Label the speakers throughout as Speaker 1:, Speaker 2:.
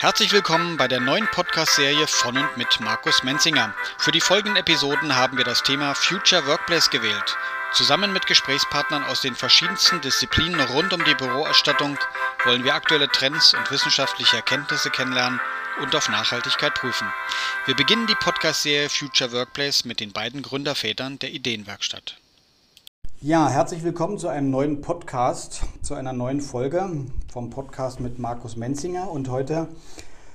Speaker 1: Herzlich willkommen bei der neuen Podcast-Serie von und mit Markus Menzinger. Für die folgenden Episoden haben wir das Thema Future Workplace gewählt. Zusammen mit Gesprächspartnern aus den verschiedensten Disziplinen rund um die Büroausstattung wollen wir aktuelle Trends und wissenschaftliche Erkenntnisse kennenlernen und auf Nachhaltigkeit prüfen. Wir beginnen die Podcast-Serie Future Workplace mit den beiden Gründervätern der Ideenwerkstatt.
Speaker 2: Ja, herzlich willkommen zu einem neuen Podcast, zu einer neuen Folge vom Podcast mit Markus Menzinger. Und heute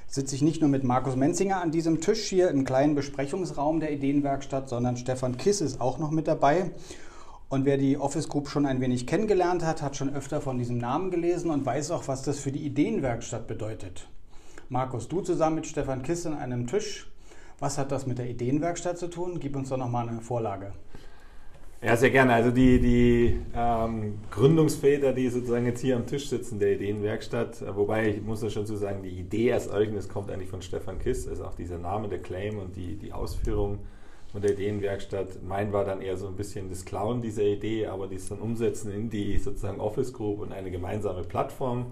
Speaker 2: sitze ich nicht nur mit Markus Menzinger an diesem Tisch hier im kleinen Besprechungsraum der Ideenwerkstatt, sondern Stefan Kiss ist auch noch mit dabei. Und wer die Office Group schon ein wenig kennengelernt hat, hat schon öfter von diesem Namen gelesen und weiß auch, was das für die Ideenwerkstatt bedeutet. Markus, du zusammen mit Stefan Kiss an einem Tisch. Was hat das mit der Ideenwerkstatt zu tun? Gib uns doch noch mal eine Vorlage.
Speaker 3: Ja, sehr gerne. Also die, die ähm, Gründungsväter, die sozusagen jetzt hier am Tisch sitzen, der Ideenwerkstatt, äh, wobei ich muss ja schon so sagen, die Idee als solches kommt eigentlich von Stefan Kiss, ist auch dieser Name, der Claim und die, die Ausführung von der Ideenwerkstatt. Mein war dann eher so ein bisschen das Klauen dieser Idee, aber dies dann umsetzen in die sozusagen Office Group und eine gemeinsame Plattform.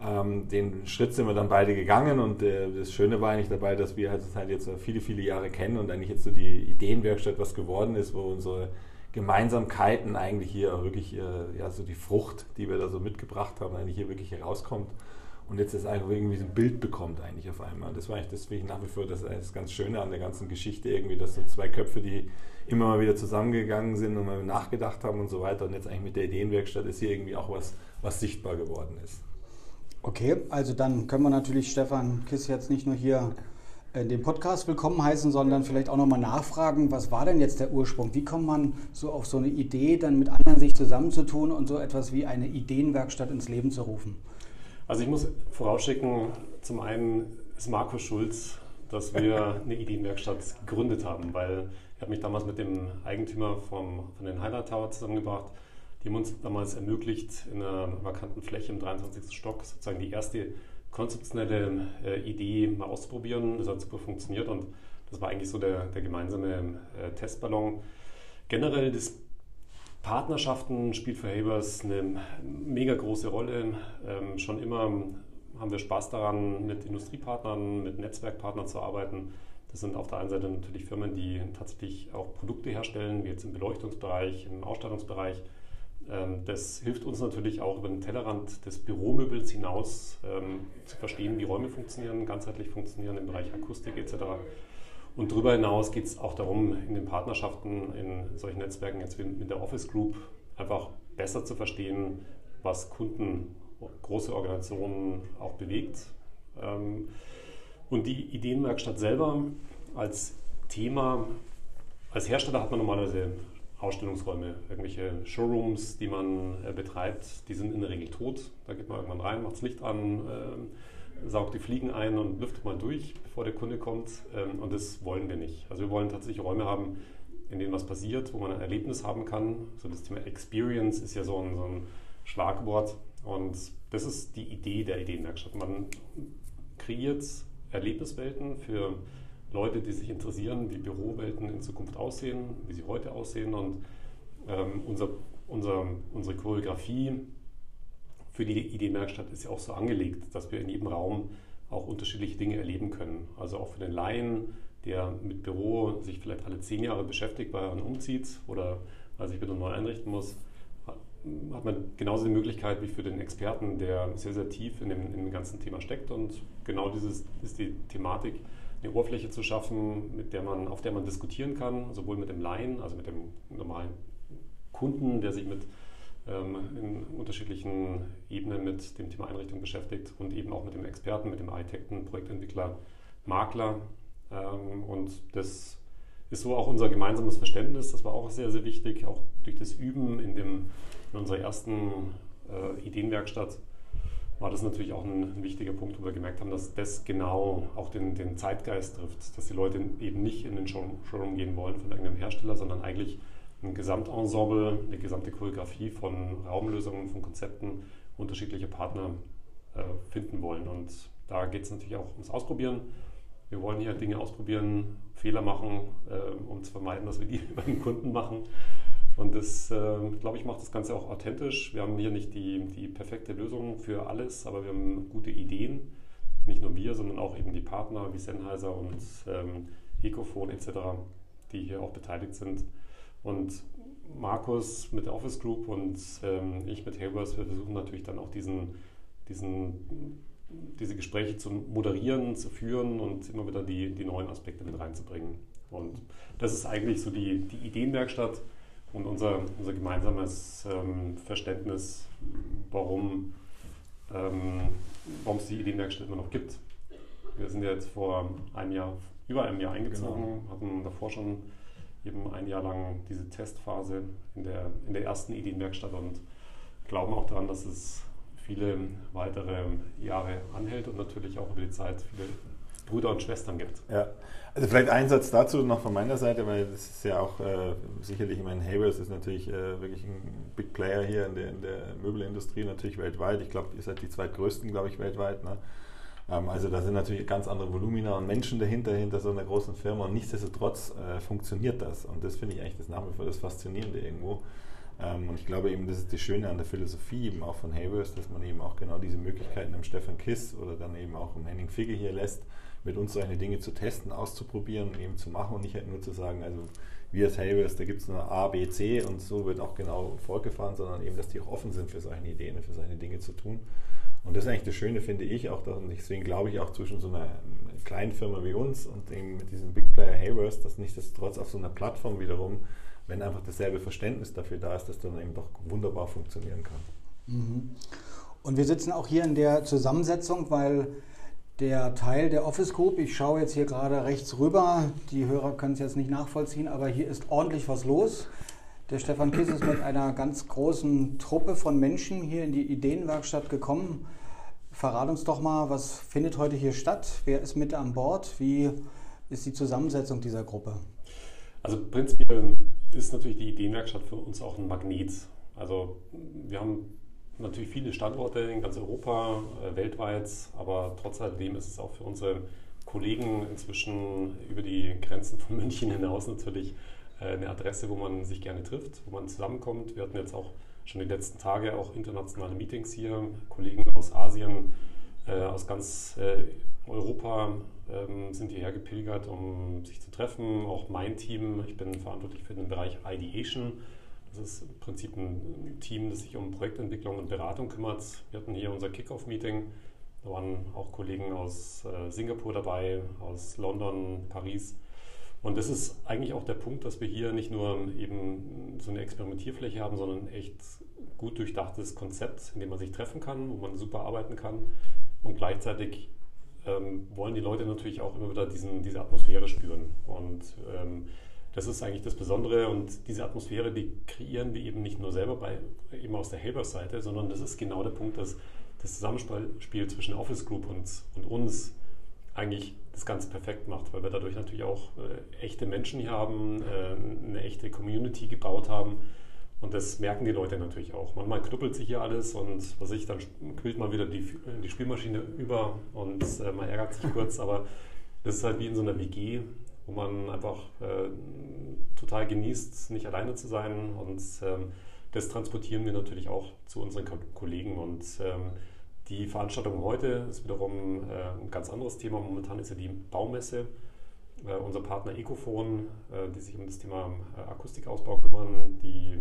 Speaker 3: Ähm, den Schritt sind wir dann beide gegangen und äh, das Schöne war eigentlich dabei, dass wir halt, halt jetzt viele, viele Jahre kennen und eigentlich jetzt so die Ideenwerkstatt was geworden ist, wo unsere Gemeinsamkeiten eigentlich hier wirklich, äh, ja, so die Frucht, die wir da so mitgebracht haben, eigentlich hier wirklich herauskommt und jetzt ist einfach irgendwie so ein Bild bekommt eigentlich auf einmal. Das war eigentlich deswegen nach wie vor das, das ganz Schöne an der ganzen Geschichte irgendwie, dass so zwei Köpfe, die immer mal wieder zusammengegangen sind und mal nachgedacht haben und so weiter und jetzt eigentlich mit der Ideenwerkstatt ist hier irgendwie auch was, was sichtbar geworden ist.
Speaker 2: Okay, also dann können wir natürlich Stefan Kiss jetzt nicht nur hier in dem Podcast willkommen heißen, sondern vielleicht auch nochmal nachfragen, was war denn jetzt der Ursprung? Wie kommt man so auf so eine Idee, dann mit anderen sich zusammenzutun und so etwas wie eine Ideenwerkstatt ins Leben zu rufen?
Speaker 4: Also ich muss vorausschicken, zum einen ist Markus Schulz, dass wir eine Ideenwerkstatt gegründet haben, weil er hat mich damals mit dem Eigentümer vom, von den Highlight Tower zusammengebracht. Die haben uns damals ermöglicht, in einer vakanten Fläche im 23. Stock sozusagen die erste konzeptionelle äh, Idee mal auszuprobieren. Das hat super funktioniert und das war eigentlich so der, der gemeinsame äh, Testballon. Generell das Partnerschaften spielt für Habers eine mega große Rolle. Ähm, schon immer haben wir Spaß daran, mit Industriepartnern, mit Netzwerkpartnern zu arbeiten. Das sind auf der einen Seite natürlich Firmen, die tatsächlich auch Produkte herstellen, wie jetzt im Beleuchtungsbereich, im Ausstattungsbereich das hilft uns natürlich auch über den Tellerrand des Büromöbels hinaus ähm, zu verstehen, wie Räume funktionieren, ganzheitlich funktionieren im Bereich Akustik etc. Und darüber hinaus geht es auch darum, in den Partnerschaften, in solchen Netzwerken, jetzt mit der Office Group, einfach besser zu verstehen, was Kunden, große Organisationen auch bewegt. Ähm, und die Ideenwerkstatt selber als Thema, als Hersteller hat man normalerweise Ausstellungsräume, irgendwelche Showrooms, die man äh, betreibt, die sind in der Regel tot. Da geht man irgendwann rein, macht das Licht an, äh, saugt die Fliegen ein und lüftet mal durch, bevor der Kunde kommt. Ähm, und das wollen wir nicht. Also wir wollen tatsächlich Räume haben, in denen was passiert, wo man ein Erlebnis haben kann. So das Thema Experience ist ja so ein, so ein Schlagwort. Und das ist die Idee der Ideenwerkstatt. Man kreiert Erlebniswelten für Leute, die sich interessieren, wie Bürowelten in Zukunft aussehen, wie sie heute aussehen. Und ähm, unser, unser, unsere Choreografie für die Ideenwerkstatt ist ja auch so angelegt, dass wir in jedem Raum auch unterschiedliche Dinge erleben können. Also auch für den Laien, der mit Büro sich vielleicht alle zehn Jahre beschäftigt, weil er dann umzieht oder weil sich wieder neu einrichten muss, hat man genauso die Möglichkeit wie für den Experten, der sehr, sehr tief in dem, in dem ganzen Thema steckt. Und genau dieses ist die Thematik, eine Oberfläche zu schaffen, mit der man, auf der man diskutieren kann, sowohl mit dem Laien, also mit dem normalen Kunden, der sich mit ähm, in unterschiedlichen Ebenen mit dem Thema Einrichtung beschäftigt und eben auch mit dem Experten, mit dem Architekten, Projektentwickler, Makler. Ähm, und das ist so auch unser gemeinsames Verständnis. Das war auch sehr, sehr wichtig, auch durch das Üben in, dem, in unserer ersten äh, Ideenwerkstatt war das natürlich auch ein, wichtiger Punkt, wo wir gemerkt haben, dass das genau auch den, den Zeitgeist trifft, dass die Leute eben nicht in den Showroom gehen wollen von irgendeinem Hersteller, sondern eigentlich ein Gesamtensemble, eine gesamte Choreografie von Raumlösungen, von Konzepten, unterschiedliche Partner äh, finden wollen. Und da geht es natürlich auch ums Ausprobieren. Wir wollen hier Dinge ausprobieren, Fehler machen, äh, um zu vermeiden, dass wir die beim Kunden machen. Und das, äh, glaube ich, macht das Ganze auch authentisch. Wir haben hier nicht die, die perfekte Lösung für alles, aber wir haben gute Ideen, nicht nur wir, sondern auch eben die Partner wie Sennheiser und ähm, Ecophone etc., die hier auch beteiligt sind. Und Markus mit der Office Group und ähm, ich mit Haywers, wir versuchen natürlich dann auch diesen, diesen, diese Gespräche zu moderieren, zu führen und immer wieder die, die neuen Aspekte mit reinzubringen. Und das ist eigentlich so die, die Ideenwerkstatt und unser, unser gemeinsames ähm, Verständnis, warum, ähm, warum es die Ideenwerkstatt immer noch gibt. Wir sind ja jetzt vor einem Jahr, über einem Jahr eingezogen, genau. hatten davor schon eben ein Jahr lang diese Testphase in der, in der ersten Ideenwerkstatt und glauben auch daran, dass es viele weitere Jahre anhält und natürlich auch über die Zeit viele Brüder und Schwestern gibt.
Speaker 3: Ja, also vielleicht ein Satz dazu noch von meiner Seite, weil das ist ja auch äh, sicherlich, ich meine, Havers ist natürlich äh, wirklich ein Big Player hier in der, in der Möbelindustrie, natürlich weltweit. Ich glaube, ihr seid die zweitgrößten, glaube ich, weltweit. Ne? Ähm, also da sind natürlich ganz andere Volumina und Menschen dahinter, hinter so einer großen Firma und nichtsdestotrotz äh, funktioniert das. Und das finde ich eigentlich das nach wie vor das Faszinierende irgendwo. Ähm, und ich glaube eben, das ist das Schöne an der Philosophie eben auch von Havers, dass man eben auch genau diese Möglichkeiten am Stefan Kiss oder dann eben auch im Henning Figge hier lässt, mit uns solche Dinge zu testen, auszuprobieren und eben zu machen und nicht halt nur zu sagen, also wir als Havers, da gibt es nur A, B, C und so wird auch genau vorgefahren, sondern eben, dass die auch offen sind für solche Ideen und für solche Dinge zu tun. Und das ist eigentlich das Schöne, finde ich auch. Und deswegen glaube ich auch zwischen so einer kleinen Firma wie uns und eben mit diesem Big Player Havers, dass nicht das trotz auf so einer Plattform wiederum, wenn einfach dasselbe Verständnis dafür da ist, dass dann eben doch wunderbar funktionieren kann.
Speaker 2: Mhm. Und wir sitzen auch hier in der Zusammensetzung, weil der Teil der Office Group, ich schaue jetzt hier gerade rechts rüber, die Hörer können es jetzt nicht nachvollziehen, aber hier ist ordentlich was los. Der Stefan Kiss ist mit einer ganz großen Truppe von Menschen hier in die Ideenwerkstatt gekommen. Verrat uns doch mal, was findet heute hier statt? Wer ist mit an Bord? Wie ist die Zusammensetzung dieser Gruppe?
Speaker 4: Also prinzipiell ist natürlich die Ideenwerkstatt für uns auch ein Magnet. Also wir haben natürlich viele Standorte in ganz Europa, äh, weltweit, aber trotz alledem ist es auch für unsere Kollegen inzwischen über die Grenzen von München hinaus natürlich äh, eine Adresse, wo man sich gerne trifft, wo man zusammenkommt. Wir hatten jetzt auch schon die letzten Tage auch internationale Meetings hier, Kollegen aus Asien, äh, aus ganz äh, Europa ähm, sind hierher gepilgert, um sich zu treffen. Auch mein Team, ich bin verantwortlich für den Bereich Ideation das ist im Prinzip ein Team, das sich um Projektentwicklung und Beratung kümmert. Wir hatten hier unser Kickoff-Meeting. Da waren auch Kollegen aus äh, Singapur dabei, aus London, Paris. Und das ist eigentlich auch der Punkt, dass wir hier nicht nur eben so eine Experimentierfläche haben, sondern echt gut durchdachtes Konzept, in dem man sich treffen kann, wo man super arbeiten kann. Und gleichzeitig ähm, wollen die Leute natürlich auch immer wieder diesen, diese Atmosphäre spüren. Und ähm, das ist eigentlich das Besondere und diese Atmosphäre, die kreieren wir eben nicht nur selber bei, eben aus der Helper-Seite, sondern das ist genau der Punkt, dass das Zusammenspiel zwischen Office Group und, und uns eigentlich das Ganze perfekt macht, weil wir dadurch natürlich auch äh, echte Menschen hier haben, äh, eine echte Community gebaut haben und das merken die Leute natürlich auch. Manchmal knüppelt sich hier alles und was ich, dann quillt mal wieder die, die Spielmaschine über und äh, man ärgert sich kurz, aber das ist halt wie in so einer WG wo man einfach äh, total genießt, nicht alleine zu sein. Und ähm, das transportieren wir natürlich auch zu unseren Kollegen. Und ähm, die Veranstaltung heute ist wiederum äh, ein ganz anderes Thema. Momentan ist ja die Baumesse. Äh, unser Partner Ecophone, äh, die sich um das Thema äh, Akustikausbau kümmern, die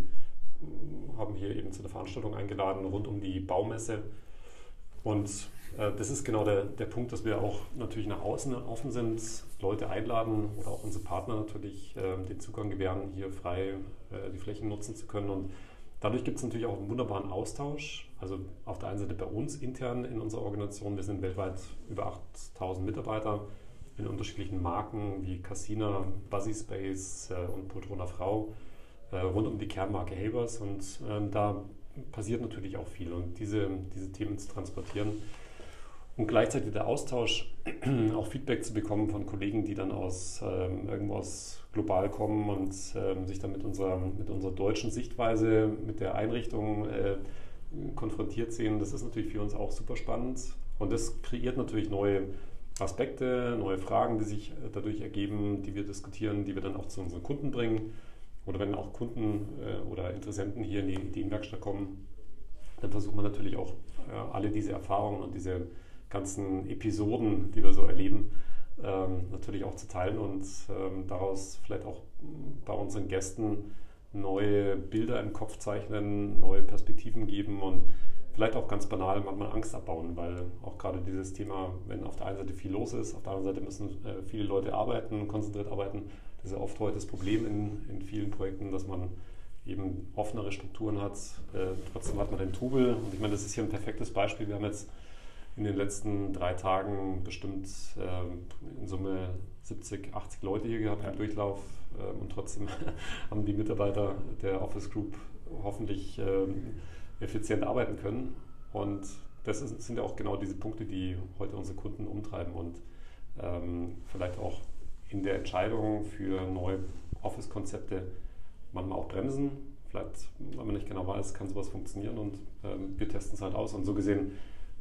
Speaker 4: mm, haben hier eben zu der Veranstaltung eingeladen rund um die Baumesse. Und das ist genau der, der Punkt, dass wir auch natürlich nach außen offen sind, Leute einladen oder auch unsere Partner natürlich äh, den Zugang gewähren, hier frei äh, die Flächen nutzen zu können. Und dadurch gibt es natürlich auch einen wunderbaren Austausch. Also auf der einen Seite bei uns intern in unserer Organisation, wir sind weltweit über 8000 Mitarbeiter in unterschiedlichen Marken wie Cassina, Buzzy Space und Poltrona Frau rund um die Kernmarke Habers. Und ähm, da passiert natürlich auch viel. Und diese, diese Themen zu transportieren, und gleichzeitig der Austausch, auch Feedback zu bekommen von Kollegen, die dann aus ähm, irgendwas global kommen und ähm, sich dann mit unserer, mit unserer deutschen Sichtweise, mit der Einrichtung äh, konfrontiert sehen. Das ist natürlich für uns auch super spannend und das kreiert natürlich neue Aspekte, neue Fragen, die sich äh, dadurch ergeben, die wir diskutieren, die wir dann auch zu unseren Kunden bringen. Oder wenn auch Kunden äh, oder Interessenten hier in die, die in Werkstatt kommen, dann versucht man natürlich auch äh, alle diese Erfahrungen und diese ganzen Episoden, die wir so erleben, ähm, natürlich auch zu teilen und ähm, daraus vielleicht auch bei unseren Gästen neue Bilder im Kopf zeichnen, neue Perspektiven geben und vielleicht auch ganz banal manchmal Angst abbauen, weil auch gerade dieses Thema, wenn auf der einen Seite viel los ist, auf der anderen Seite müssen äh, viele Leute arbeiten, konzentriert arbeiten, das ist ja oft heute das Problem in, in vielen Projekten, dass man eben offenere Strukturen hat. Äh, trotzdem hat man den Trubel. Und ich meine, das ist hier ein perfektes Beispiel. Wir haben jetzt in den letzten drei Tagen bestimmt äh, in Summe 70, 80 Leute hier gehabt im Durchlauf. Äh, und trotzdem haben die Mitarbeiter der Office Group hoffentlich ähm, effizient arbeiten können. Und das ist, sind ja auch genau diese Punkte, die heute unsere Kunden umtreiben und ähm, vielleicht auch in der Entscheidung für neue Office-Konzepte manchmal auch bremsen. Vielleicht, wenn man nicht genau weiß, kann sowas funktionieren und ähm, wir testen es halt aus. Und so gesehen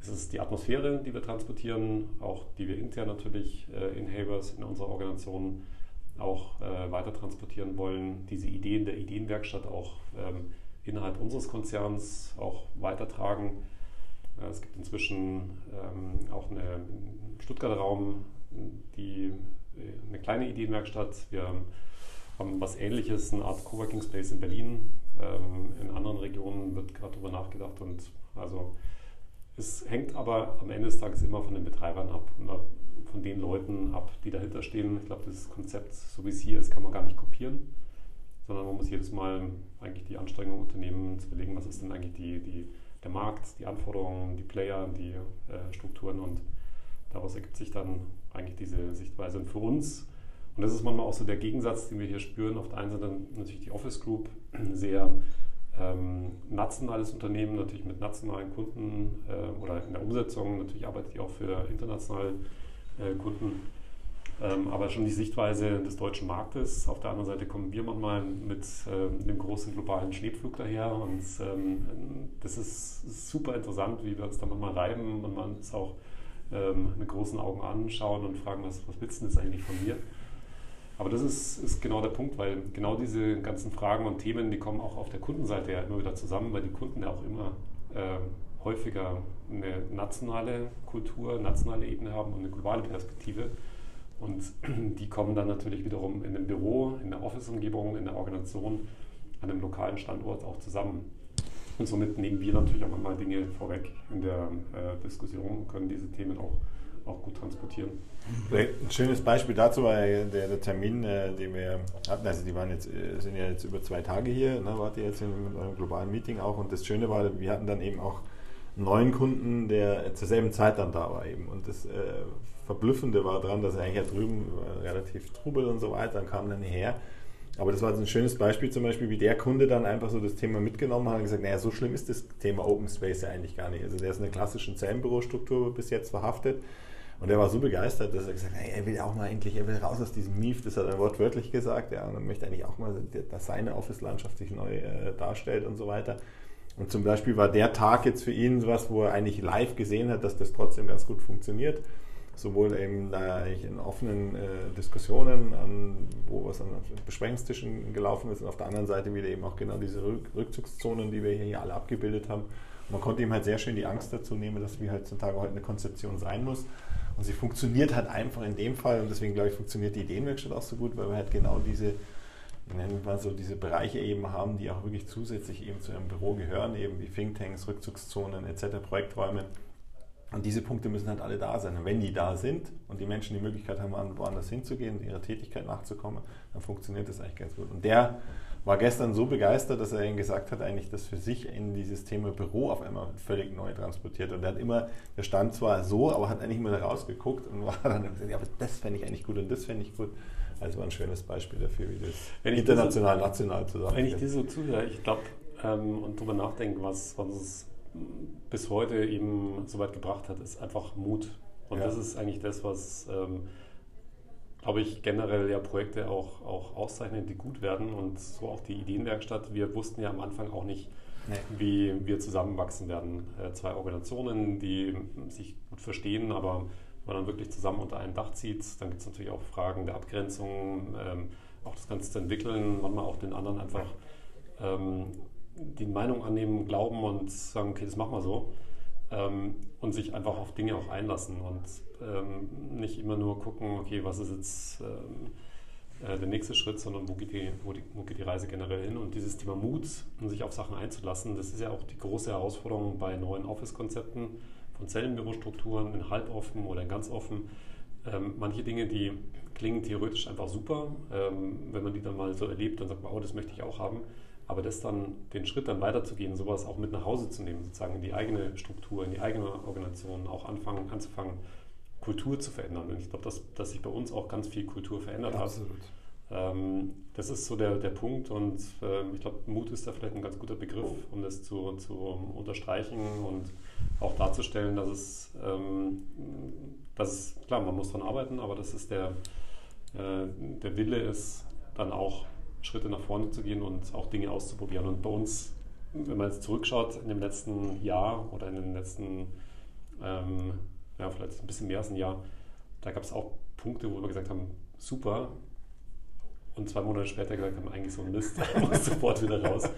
Speaker 4: ist es die Atmosphäre, die wir transportieren, auch die wir intern natürlich äh, in Havers, in unserer Organisation auch äh, weiter transportieren wollen. Diese Ideen der Ideenwerkstatt auch ähm, innerhalb unseres Konzerns auch weitertragen. Äh, es gibt inzwischen ähm, auch eine, im Stuttgarter Raum die eine kleine Ideenwerkstatt. Wir haben was ähnliches, eine Art Coworking Space in Berlin. Ähm, in anderen Regionen wird gerade darüber nachgedacht und also es hängt aber am Ende des Tages immer von den Betreibern ab und von den Leuten ab, die dahinter stehen. Ich glaube, das Konzept, so wie es hier ist, kann man gar nicht kopieren, sondern man muss jedes Mal eigentlich die Anstrengung unternehmen, zu überlegen, was ist denn eigentlich die, die, der Markt, die Anforderungen, die Player, die äh, Strukturen und daraus ergibt sich dann eigentlich diese Sichtweise. Und für uns, und das ist manchmal auch so der Gegensatz, den wir hier spüren, auf der einen Seite natürlich die Office Group, sehr ähm, nationales Unternehmen, natürlich mit nationalen Kunden äh, oder in der Umsetzung, natürlich arbeitet die auch für internationale äh, Kunden. Ähm, aber schon die Sichtweise des deutschen Marktes. Auf der anderen Seite kommen wir manchmal mit äh, einem großen globalen Schneepflug daher und ähm, das ist super interessant, wie wir uns da manchmal reiben und man ist auch ähm, mit großen Augen anschauen und fragen, was, was willst du denn jetzt eigentlich von mir? Aber das ist, ist genau der Punkt, weil genau diese ganzen Fragen und Themen, die kommen auch auf der Kundenseite ja immer wieder zusammen, weil die Kunden ja auch immer äh, häufiger eine nationale Kultur, nationale Ebene haben und eine globale Perspektive. Und die kommen dann natürlich wiederum in einem Büro, in der Office-Umgebung, in der Organisation, an einem lokalen Standort auch zusammen. Und somit nehmen wir natürlich auch nochmal Dinge vorweg in der äh, Diskussion und können diese Themen auch, auch gut transportieren.
Speaker 3: Ein schönes Beispiel dazu war der, der Termin, äh, den wir hatten. Also die waren jetzt, äh, sind ja jetzt über zwei Tage hier, ne, wart ihr jetzt in einem globalen Meeting auch. Und das Schöne war, wir hatten dann eben auch einen neuen Kunden, der zur selben Zeit dann da war eben. Und das äh, Verblüffende war daran, dass er eigentlich ja drüben relativ Trubel und so weiter, dann kam dann her aber das war so ein schönes Beispiel zum Beispiel, wie der Kunde dann einfach so das Thema mitgenommen hat und gesagt, naja, so schlimm ist das Thema Open Space ja eigentlich gar nicht. Also der ist in der klassischen Zellenbürostruktur bis jetzt verhaftet und er war so begeistert, dass er gesagt hat, er will auch mal endlich, er will raus aus diesem Mief, das hat er wortwörtlich gesagt, ja, und er möchte eigentlich auch mal, dass seine Office-Landschaft sich neu äh, darstellt und so weiter. Und zum Beispiel war der Tag jetzt für ihn sowas, wo er eigentlich live gesehen hat, dass das trotzdem ganz gut funktioniert sowohl eben da in offenen äh, Diskussionen, an, wo was an Besprechungstischen gelaufen ist, und auf der anderen Seite wieder eben auch genau diese Rück Rückzugszonen, die wir hier alle abgebildet haben. Und man konnte ihm halt sehr schön die Angst dazu nehmen, dass wie heutzutage heute eine Konzeption sein muss. Und sie funktioniert halt einfach in dem Fall, und deswegen glaube ich, funktioniert die Ideenwerkstatt auch so gut, weil wir halt genau diese nennen wir so diese Bereiche eben haben, die auch wirklich zusätzlich eben zu einem Büro gehören, eben wie Thinktanks, Rückzugszonen etc., Projekträume und diese Punkte müssen halt alle da sein. Und wenn die da sind und die Menschen die Möglichkeit haben, woanders hinzugehen, ihrer Tätigkeit nachzukommen, dann funktioniert das eigentlich ganz gut. Und der war gestern so begeistert, dass er ihnen gesagt hat, eigentlich das für sich in dieses Thema Büro auf einmal völlig neu transportiert. Und er hat immer, der stand zwar so, aber hat eigentlich immer da rausgeguckt und war dann gesagt, ja, aber das fände ich eigentlich gut und das fände ich gut. Also war ein schönes Beispiel dafür, wie das wenn international, so, national zusammengeht.
Speaker 4: Wenn ich dir so zuhöre, ich glaube ähm, und darüber nachdenke, was, was es bis heute eben so weit gebracht hat, ist einfach Mut. Und ja. das ist eigentlich das, was, ähm, glaube ich, generell ja Projekte auch, auch auszeichnen, die gut werden. Und so auch die Ideenwerkstatt. Wir wussten ja am Anfang auch nicht, nee. wie wir zusammenwachsen werden. Äh, zwei Organisationen, die sich gut verstehen, aber wenn man dann wirklich zusammen unter ein Dach zieht, dann gibt es natürlich auch Fragen der Abgrenzung, ähm, auch das Ganze zu entwickeln, manchmal auch den anderen einfach ähm, die Meinung annehmen, glauben und sagen, okay, das machen wir so. Ähm, und sich einfach auf Dinge auch einlassen und ähm, nicht immer nur gucken, okay, was ist jetzt ähm, äh, der nächste Schritt, sondern wo geht, die, wo, die, wo geht die Reise generell hin? Und dieses Thema Mut, um sich auf Sachen einzulassen, das ist ja auch die große Herausforderung bei neuen Office-Konzepten von Zellenbürostrukturen in halboffen oder in ganz offen. Ähm, manche Dinge, die klingen theoretisch einfach super. Ähm, wenn man die dann mal so erlebt, dann sagt man, oh, das möchte ich auch haben. Aber das dann, den Schritt dann weiterzugehen, sowas auch mit nach Hause zu nehmen, sozusagen in die eigene Struktur, in die eigene Organisation, auch anfangen, anzufangen, Kultur zu verändern. Und ich glaube, dass, dass sich bei uns auch ganz viel Kultur verändert
Speaker 3: Absolut.
Speaker 4: hat. Ähm, das ist so der, der Punkt und ähm, ich glaube, Mut ist da vielleicht ein ganz guter Begriff, um das zu, zu unterstreichen und auch darzustellen, dass es, ähm, dass es, klar, man muss daran arbeiten, aber dass es der, äh, der Wille ist, dann auch Schritte nach vorne zu gehen und auch Dinge auszuprobieren. Und bei uns, wenn man jetzt zurückschaut, in dem letzten Jahr oder in den letzten, ähm, ja, vielleicht ein bisschen mehr als ein Jahr, da gab es auch Punkte, wo wir gesagt haben, super, und zwei Monate später gesagt haben, eigentlich so ein Mist, muss sofort wieder raus,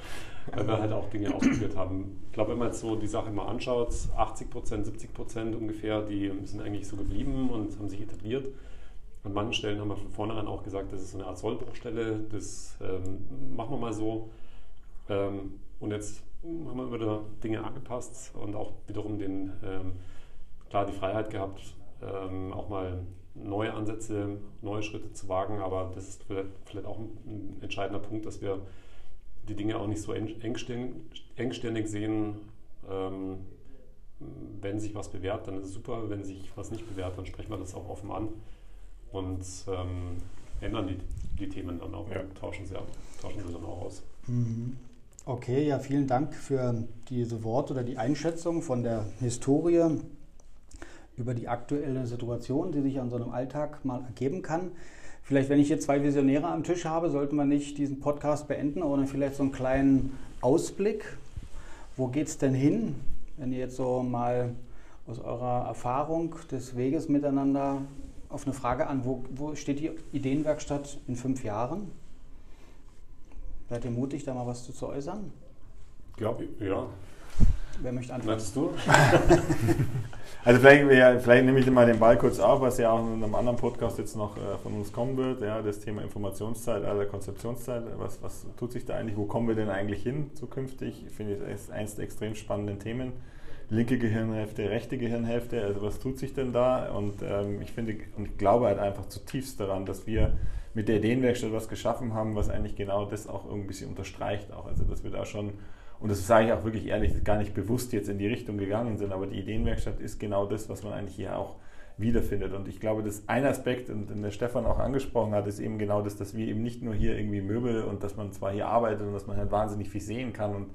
Speaker 4: weil wir halt auch Dinge ausprobiert haben. Ich glaube, wenn man jetzt so die Sache mal anschaut, 80 Prozent, 70 Prozent ungefähr, die sind eigentlich so geblieben und haben sich etabliert. An manchen Stellen haben wir von vornherein auch gesagt, das ist so eine Art Sollbruchstelle, das ähm, machen wir mal so. Ähm, und jetzt haben wir wieder Dinge angepasst und auch wiederum den, ähm, klar die Freiheit gehabt, ähm, auch mal neue Ansätze, neue Schritte zu wagen. Aber das ist vielleicht auch ein entscheidender Punkt, dass wir die Dinge auch nicht so engstirnig sehen. Ähm, wenn sich was bewährt, dann ist es super. Wenn sich was nicht bewährt, dann sprechen wir das auch offen an und ähm, ändern die, die, Themen dann auch ja. und tauschen sie, tauschen sie dann auch aus.
Speaker 2: Mhm. Okay, ja, vielen Dank für diese Worte oder die Einschätzung von der Historie über die aktuelle Situation, die sich an so einem Alltag mal ergeben kann. Vielleicht, wenn ich hier zwei Visionäre am Tisch habe, sollten wir nicht diesen Podcast beenden, ohne vielleicht so einen kleinen Ausblick. Wo geht es denn hin, wenn ihr jetzt so mal aus eurer Erfahrung des Weges miteinander auf eine Frage an, wo, wo steht die Ideenwerkstatt in fünf Jahren? Seid ihr mutig, da mal was zu, zu äußern?
Speaker 4: Ich glaube, ja.
Speaker 2: Wer möchte antworten?
Speaker 4: Möchtest du?
Speaker 3: also vielleicht, vielleicht nehme ich mal den Ball kurz auf, was ja auch in einem anderen Podcast jetzt noch äh, von uns kommen wird, ja, das Thema Informationszeit, also Konzeptionszeit, was, was tut sich da eigentlich, wo kommen wir denn eigentlich hin zukünftig? Ich finde, das ist eines der extrem spannenden Themen. Linke Gehirnhälfte, rechte Gehirnhälfte, also was tut sich denn da? Und ähm, ich finde und ich glaube halt einfach zutiefst daran, dass wir mit der Ideenwerkstatt was geschaffen haben, was eigentlich genau das auch irgendwie ein unterstreicht auch. Also dass wir da schon und das sage ich auch wirklich ehrlich, gar nicht bewusst jetzt in die Richtung gegangen sind, aber die Ideenwerkstatt ist genau das, was man eigentlich hier auch wiederfindet. Und ich glaube, dass ein Aspekt, und den der Stefan auch angesprochen hat, ist eben genau das, dass wir eben nicht nur hier irgendwie Möbel und dass man zwar hier arbeitet und dass man halt wahnsinnig viel sehen kann und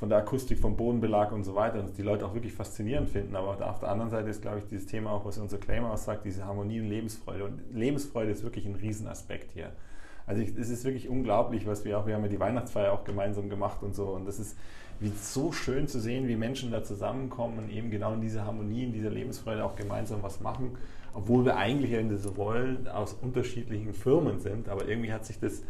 Speaker 3: von der Akustik, vom Bodenbelag und so weiter und die Leute auch wirklich faszinierend finden. Aber auf der anderen Seite ist, glaube ich, dieses Thema auch, was unser Claim aussagt, diese Harmonie und Lebensfreude. Und Lebensfreude ist wirklich ein Riesenaspekt hier. Also es ist wirklich unglaublich, was wir auch, wir haben ja die Weihnachtsfeier auch gemeinsam gemacht und so. Und das ist wie so schön zu sehen, wie Menschen da zusammenkommen und eben genau in dieser Harmonie, in dieser Lebensfreude auch gemeinsam was machen, obwohl wir eigentlich ja in dieser Rollen aus unterschiedlichen Firmen sind. Aber irgendwie hat sich das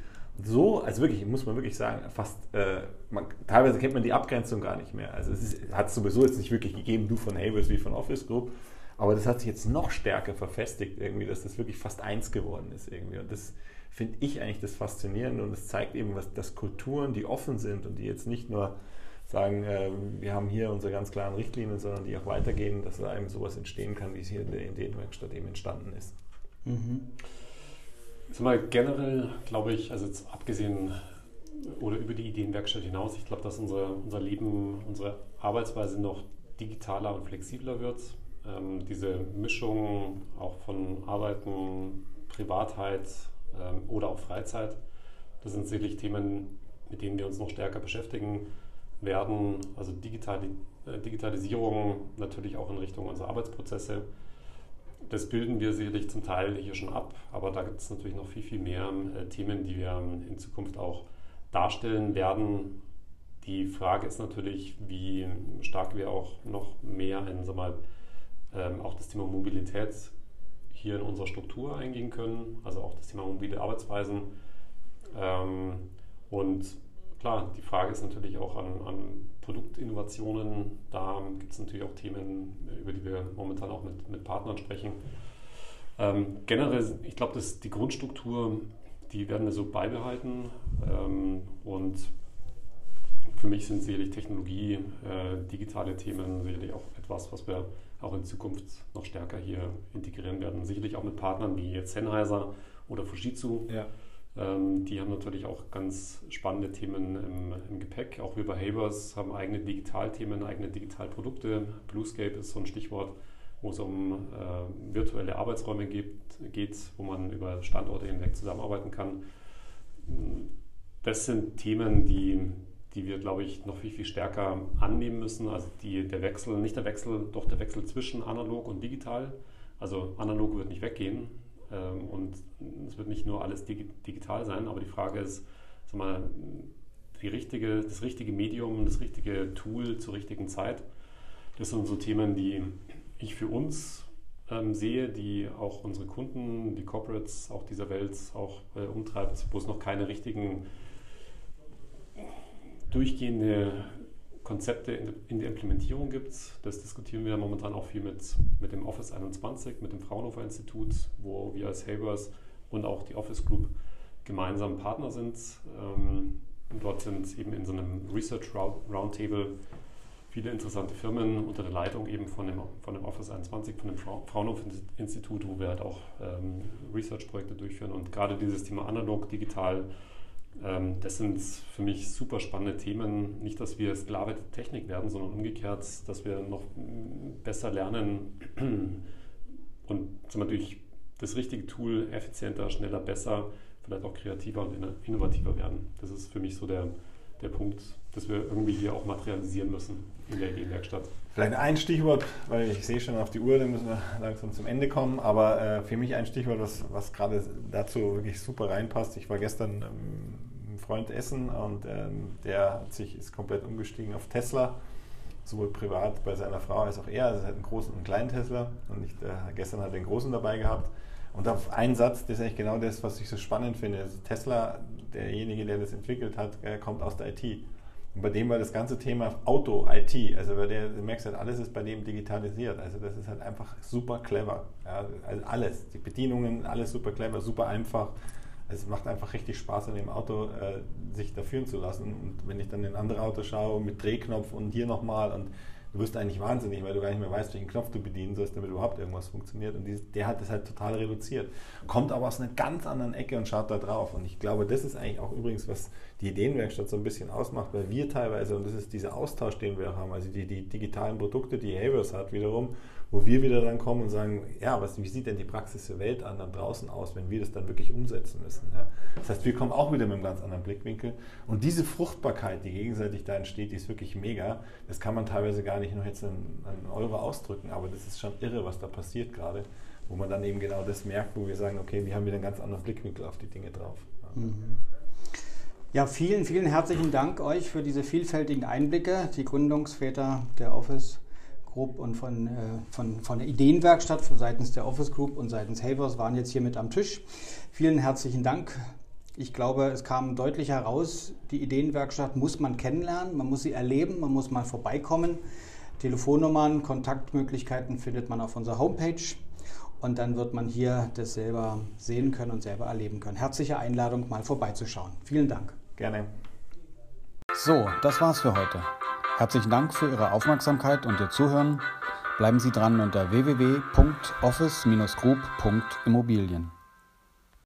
Speaker 3: so, also wirklich, muss man wirklich sagen, fast, äh, man, teilweise kennt man die Abgrenzung gar nicht mehr. Also es hat es sowieso jetzt nicht wirklich gegeben, du von Havers wie von Office Group, aber das hat sich jetzt noch stärker verfestigt irgendwie, dass das wirklich fast eins geworden ist irgendwie. Und das finde ich eigentlich das Faszinierende und es zeigt eben, was, dass Kulturen, die offen sind und die jetzt nicht nur sagen, äh, wir haben hier unsere ganz klaren Richtlinien, sondern die auch weitergehen, dass da eben sowas entstehen kann, wie es hier in der Ideenwerkstatt eben entstanden ist.
Speaker 4: Mhm. Also mal generell glaube ich, also jetzt abgesehen oder über die Ideenwerkstatt hinaus, ich glaube, dass unser, unser Leben, unsere Arbeitsweise noch digitaler und flexibler wird. Ähm, diese Mischung auch von Arbeiten, Privatheit, ähm, oder auch Freizeit. Das sind sicherlich Themen, mit denen wir uns noch stärker beschäftigen werden. Also Digitali äh, Digitalisierung natürlich auch in Richtung unserer Arbeitsprozesse. Das bilden wir sicherlich zum Teil hier schon ab, aber da gibt es natürlich noch viel, viel mehr äh, Themen, die wir in Zukunft auch darstellen werden. Die Frage ist natürlich, wie stark wir auch noch mehr in, sag mal, ähm, auch das Thema Mobilität hier in unserer Struktur eingehen können, also auch das Thema mobile Arbeitsweisen. Ähm, und klar, die Frage ist natürlich auch an, an Produktinnovationen. Da gibt es natürlich auch Themen, über die wir momentan auch mit, mit Partnern sprechen. Ähm, generell, ich glaube, die Grundstruktur, die werden wir so beibehalten. Ähm, und für mich sind sicherlich Technologie, äh, digitale Themen sicherlich auch etwas, was wir auch in Zukunft noch stärker hier integrieren werden. Sicherlich auch mit Partnern wie Sennheiser oder Fujitsu. Ja. Ähm, die haben natürlich auch ganz spannende Themen im, im, Gepäck. Auch wir bei Havers haben eigene Digitalthemen, eigene Digitalprodukte. Bluescape ist so ein Stichwort, wo es um äh, virtuelle Arbeitsräume gibt, geht, wo man über Standorte hinweg zusammenarbeiten kann. Das sind Themen, die, die wir, glaube ich, noch viel, viel stärker annehmen müssen. Also die, der Wechsel, nicht der Wechsel, doch der Wechsel zwischen analog und digital. Also analog wird nicht weggehen, und es wird nicht nur alles digital sein, aber die Frage ist, sag mal, die richtige, das richtige Medium, das richtige Tool zur richtigen Zeit. Das sind so Themen, die ich für uns ähm, sehe, die auch unsere Kunden, die Corporates auch dieser Welt auch äh, umtreibt, wo es noch keine richtigen durchgehende Konzepte in, der Implementierung gibt. Das diskutieren wir momentan auch viel mit, mit dem Office 21, mit dem Fraunhofer Institut, wo wir als Havers und auch die Office Group gemeinsam Partner sind. Ähm, dort sind eben in so einem Research Roundtable viele interessante Firmen unter der Leitung eben von dem, von dem Office 21, von dem Fraunhofer Institut, wo wir halt auch ähm, Research-Projekte durchführen. Und gerade dieses Thema analog, digital, das sind für mich super spannende Themen. Nicht, dass wir Sklave der Technik werden, sondern umgekehrt, dass wir noch besser lernen und durch das richtige Tool effizienter, schneller, besser, vielleicht auch kreativer und innovativer werden. Das ist für mich so der, der Punkt, dass wir irgendwie hier auch materialisieren müssen in der Ideenwerkstatt.
Speaker 3: Vielleicht ein Stichwort, weil ich sehe schon auf die Uhr, dann müssen wir langsam zum Ende kommen, aber äh, für mich ein Stichwort, was, was gerade dazu wirklich super reinpasst. Ich war gestern ähm, ein Freund essen und ähm, der hat sich, ist komplett umgestiegen auf Tesla, sowohl privat bei seiner Frau als auch er. Also er hat einen großen und einen kleinen Tesla und ich, äh, gestern hat er den großen dabei gehabt. Und auf einen Satz, das ist eigentlich genau das, was ich so spannend finde. Also Tesla, derjenige, der das entwickelt hat, kommt aus der IT. Und bei dem war das ganze Thema Auto, IT, also bei der, du merkst halt, alles ist bei dem digitalisiert. Also das ist halt einfach super clever. Ja, also alles, die Bedienungen, alles super clever, super einfach. Es macht einfach richtig Spaß, in dem Auto äh, sich da führen zu lassen. Und wenn ich dann in andere Autos schaue, mit Drehknopf und hier nochmal und du wirst eigentlich wahnsinnig, weil du gar nicht mehr weißt, welchen Knopf du bedienen sollst, damit überhaupt irgendwas funktioniert. Und dieses, der hat das halt total reduziert. Kommt aber aus einer ganz anderen Ecke und schaut da drauf. Und ich glaube, das ist eigentlich auch übrigens, was die Ideenwerkstatt so ein bisschen ausmacht, weil wir teilweise, und das ist dieser Austausch, den wir haben, also die, die digitalen Produkte, die Havers hat wiederum, wo wir wieder dann kommen und sagen, ja, was, wie sieht denn die Praxis der Welt an dann draußen aus, wenn wir das dann wirklich umsetzen müssen. Ja? Das heißt, wir kommen auch wieder mit einem ganz anderen Blickwinkel. Und diese Fruchtbarkeit, die gegenseitig da entsteht, die ist wirklich mega. Das kann man teilweise gar nicht noch jetzt in, in Euro ausdrücken, aber das ist schon irre, was da passiert gerade, wo man dann eben genau das merkt, wo wir sagen, okay, wir haben wieder einen ganz anderen Blickwinkel auf die Dinge drauf. Ja. Mhm.
Speaker 2: Ja, vielen, vielen herzlichen Dank euch für diese vielfältigen Einblicke, die Gründungsväter der Office Group und von, äh, von, von der Ideenwerkstatt von seitens der Office Group und seitens Havers waren jetzt hier mit am Tisch. Vielen herzlichen Dank. Ich glaube, es kam deutlich heraus, die Ideenwerkstatt muss man kennenlernen, man muss sie erleben, man muss mal vorbeikommen. Telefonnummern, Kontaktmöglichkeiten findet man auf unserer Homepage und dann wird man hier das selber sehen können und selber erleben können. Herzliche Einladung, mal vorbeizuschauen. Vielen Dank.
Speaker 3: Gerne.
Speaker 1: So, das war's für heute. Herzlichen Dank für Ihre Aufmerksamkeit und Ihr Zuhören. Bleiben Sie dran unter www.office-group.immobilien.